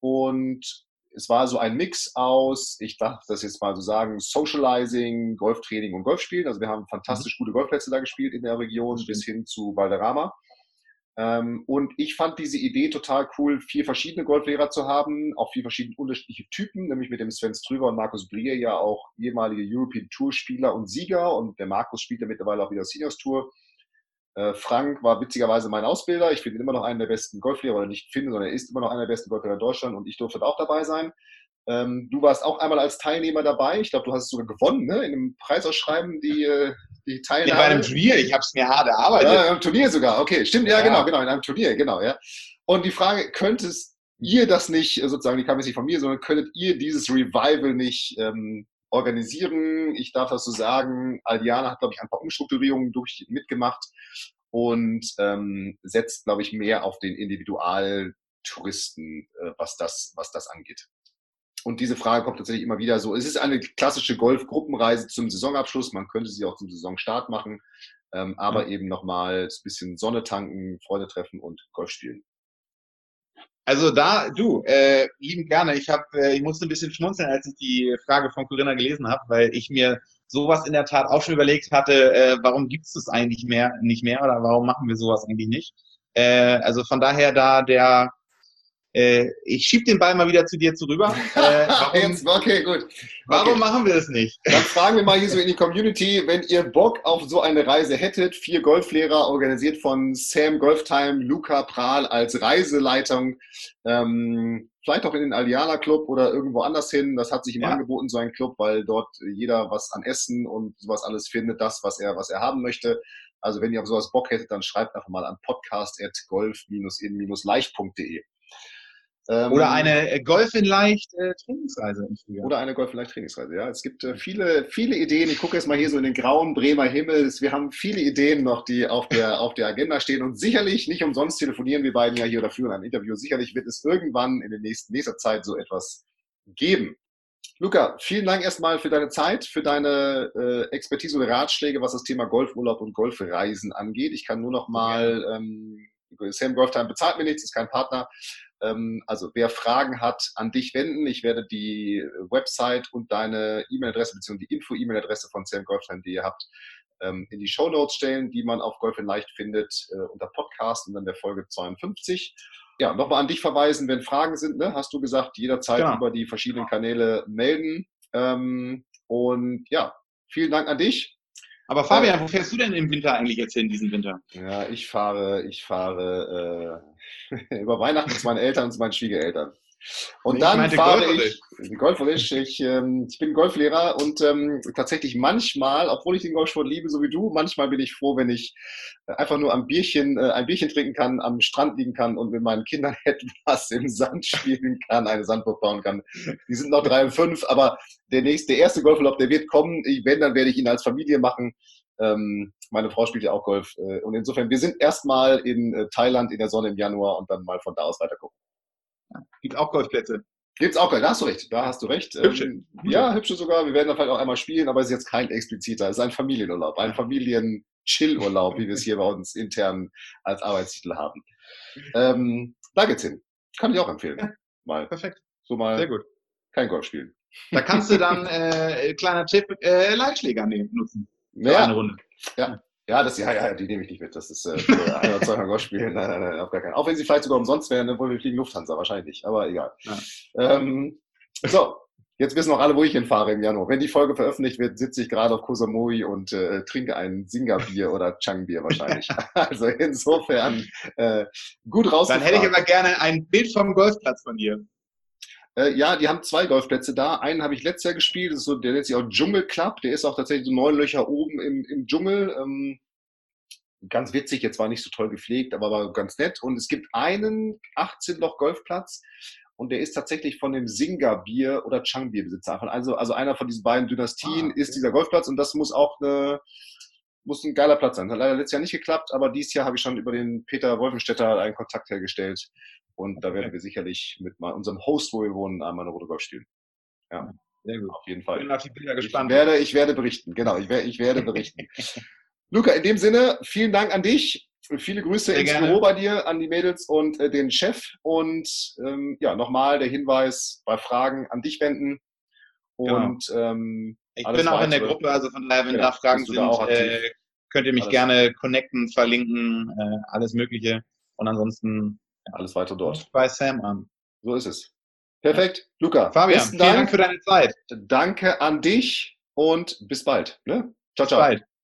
Und es war so ein Mix aus, ich darf das jetzt mal so sagen, Socializing, Golftraining und Golfspielen. Also wir haben fantastisch mhm. gute Golfplätze da gespielt in der Region bis hin zu Valderrama. Ähm, und ich fand diese Idee total cool, vier verschiedene Golflehrer zu haben, auch vier verschiedene unterschiedliche Typen, nämlich mit dem Sven Strüber und Markus Brier ja auch ehemalige European Tour Spieler und Sieger und der Markus spielt ja mittlerweile auch wieder Seniors Tour. Äh, Frank war witzigerweise mein Ausbilder. Ich finde ihn immer noch einen der besten Golflehrer, oder nicht finde, sondern er ist immer noch einer der besten Golflehrer in Deutschland und ich durfte auch dabei sein. Ähm, du warst auch einmal als Teilnehmer dabei. Ich glaube, du hast es sogar gewonnen, ne? In einem Preisausschreiben, die, äh, die Teilnahme. Ja, bei einem Turnier. Ich habe es mir hart erarbeitet. Ja, in einem Turnier sogar. Okay, stimmt. Ja, ja, genau, genau. In einem Turnier, genau, ja. Und die Frage, könntest ihr das nicht, sozusagen, die kam jetzt nicht von mir, sondern könntet ihr dieses Revival nicht ähm, organisieren. Ich darf das so sagen. Aldiana hat, glaube ich, ein paar Umstrukturierungen durch, mitgemacht und ähm, setzt, glaube ich, mehr auf den Individualtouristen, äh, was, das, was das angeht. Und diese Frage kommt tatsächlich immer wieder so. Es ist eine klassische Golf-Gruppenreise zum Saisonabschluss. Man könnte sie auch zum Saisonstart machen, ähm, aber ja. eben nochmal ein bisschen Sonne tanken, Freunde treffen und Golf spielen. Also da, du, äh, lieben gerne. Ich habe, äh, ich musste ein bisschen schmunzeln, als ich die Frage von Corinna gelesen habe, weil ich mir sowas in der Tat auch schon überlegt hatte, äh, warum gibt es das eigentlich mehr, nicht mehr oder warum machen wir sowas eigentlich nicht? Äh, also von daher da der Äh, ich schieb den Ball mal wieder zu dir zurüber. <laughs> Äh, warum, okay, gut. Warum okay. machen wir das nicht? Dann fragen wir mal hier so in die Community, wenn ihr Bock auf so eine Reise hättet. Vier Golflehrer, organisiert von Sam Golftime, Luca Prahl als Reiseleitung. Ähm, vielleicht auch in den Aliana Club oder irgendwo anders hin. Das hat sich ihm ja. angeboten, so ein Club, weil dort jeder was an Essen und sowas alles findet, das, was er, was er haben möchte. Also wenn ihr auf sowas Bock hättet, dann schreibt einfach mal an podcast.golf-in-leicht.de. Ähm, oder eine äh, Golf in Leicht äh, Trainingsreise im Frühjahr. Oder eine Golf in Leicht Trainingsreise, ja. Es gibt äh, viele, viele Ideen. Ich gucke jetzt mal hier so in den grauen Bremer Himmel. Wir haben viele Ideen noch, die auf der, <laughs> auf der Agenda stehen. Und sicherlich, nicht umsonst telefonieren wir beiden ja hier oder führen ein Interview. Sicherlich wird es irgendwann in der nächsten, nächster Zeit so etwas geben. Luca, vielen Dank erstmal für deine Zeit, für deine äh, Expertise und Ratschläge, was das Thema Golfurlaub und Golfreisen angeht. Ich kann nur noch mal, ähm, Sam Golftime bezahlt mir nichts, ist kein Partner. Ähm, also wer Fragen hat, an dich wenden. Ich werde die Website und deine E-Mail-Adresse bzw. die Info-E-Mail-Adresse von Sam Golftime, die ihr habt, ähm, in die Show Notes stellen, die man auf Golf in Leicht findet äh, unter Podcast und dann der Folge 52. Ja, nochmal an dich verweisen, wenn Fragen sind, ne? hast du gesagt, jederzeit genau. über die verschiedenen Kanäle melden. Ähm, und ja, vielen Dank an dich. Aber Fabian, wo fährst du denn im Winter eigentlich jetzt hin, diesen Winter? Ja, ich fahre, ich fahre äh, <laughs> über Weihnachten zu meinen Eltern und zu meinen Schwiegereltern. Und ich dann fahre ich, golferisch, ich, ähm, ich bin Golflehrer und ähm, tatsächlich manchmal, obwohl ich den Golfsport liebe, so wie du, manchmal bin ich froh, wenn ich äh, einfach nur am Bierchen, äh, ein Bierchen trinken kann, am Strand liegen kann und mit meinen Kindern <laughs> etwas im Sand spielen kann, eine Sandburg bauen kann. Die sind noch drei und fünf, aber der nächste, der erste Golfurlaub, der wird kommen. Wenn, dann werde ich ihn als Familie machen. Ähm, meine Frau spielt ja auch Golf. Äh, und insofern, wir sind erstmal in äh, Thailand in der Sonne im Januar und dann mal von da aus weiter gucken. Gibt auch Golfplätze. Gibt's auch, da hast du recht, da hast du recht. Hübsche. Ähm, ja, hübsche sogar. Wir werden da vielleicht auch einmal spielen, aber es ist jetzt kein expliziter, es ist ein Familienurlaub, ein Familien-Chill-Urlaub, wie wir es hier bei uns intern als Arbeitstitel haben. Ähm, da geht's hin. Kann ich auch empfehlen. Ja, mal. Perfekt. So mal. Sehr gut. Kein Golf spielen. Da kannst du dann, äh, kleiner Tipp, äh, Leitschläger nehmen, nutzen. Ja. Eine Runde. Ja. Ja, das, ja, ja, die nehme ich nicht mit. Das ist äh, für <laughs> ein oder zwei Mal Golf spielen. Nein, nein, nein, auf gar keinen. Auch wenn sie vielleicht sogar umsonst wären, dann wollen wir fliegen Lufthansa wahrscheinlich. Aber egal. Ja. Ähm, so, jetzt wissen auch alle, wo ich hinfahre im Januar. Wenn die Folge veröffentlicht wird, sitze ich gerade auf Koh und äh, trinke ein Singa-Bier oder Chang-Bier wahrscheinlich. <laughs> <laughs> also insofern äh, gut raus. Dann hätte ich aber gerne ein Bild vom Golfplatz von dir. Äh, ja, die haben zwei Golfplätze da. Einen habe ich letztes Jahr gespielt, das ist so, der nennt sich auch Dschungel Club. Der ist auch tatsächlich so neun Löcher oben im, im Dschungel. Ähm, ganz witzig, jetzt war nicht so toll gepflegt, aber war ganz nett. Und es gibt einen 18-Loch Golfplatz und der ist tatsächlich von dem Singa Bier oder Chang Bier Besitzer. Also, also einer von diesen beiden Dynastien ah, okay. ist dieser Golfplatz und das muss auch eine, muss ein geiler Platz sein. Das hat leider letztes Jahr nicht geklappt, aber dieses Jahr habe ich schon über den Peter Wolfenstädter einen Kontakt hergestellt. Und da werden wir sicherlich mit mal unserem Host, wo wir wohnen, einmal eine Runde Golf spielen. Ja, sehr gut. Auf jeden Fall. Ich bin auf die Bilder gespannt. Ich werde, ich werde berichten. Genau, ich werde, ich werde <laughs> berichten. Luca, in dem Sinne, vielen Dank an dich. Viele Grüße Sehr ins gerne. Büro bei dir, an die Mädels und äh, den Chef. Und ähm, ja, nochmal der Hinweis bei Fragen an dich wenden. Genau. Und genau. ähm, ich bin auch weitere. in der Gruppe, also von daher, wenn genau. da Fragen sind, da äh, könnt ihr mich alles gerne connecten, verlinken, äh, alles Mögliche. Und ansonsten alles weiter dort. Bei Sam an. So ist es. Perfekt. Luca. Fabian, vielen Dank. Dank für deine Zeit. Danke an dich und bis bald. Ne? Ciao, ciao. Bis bald.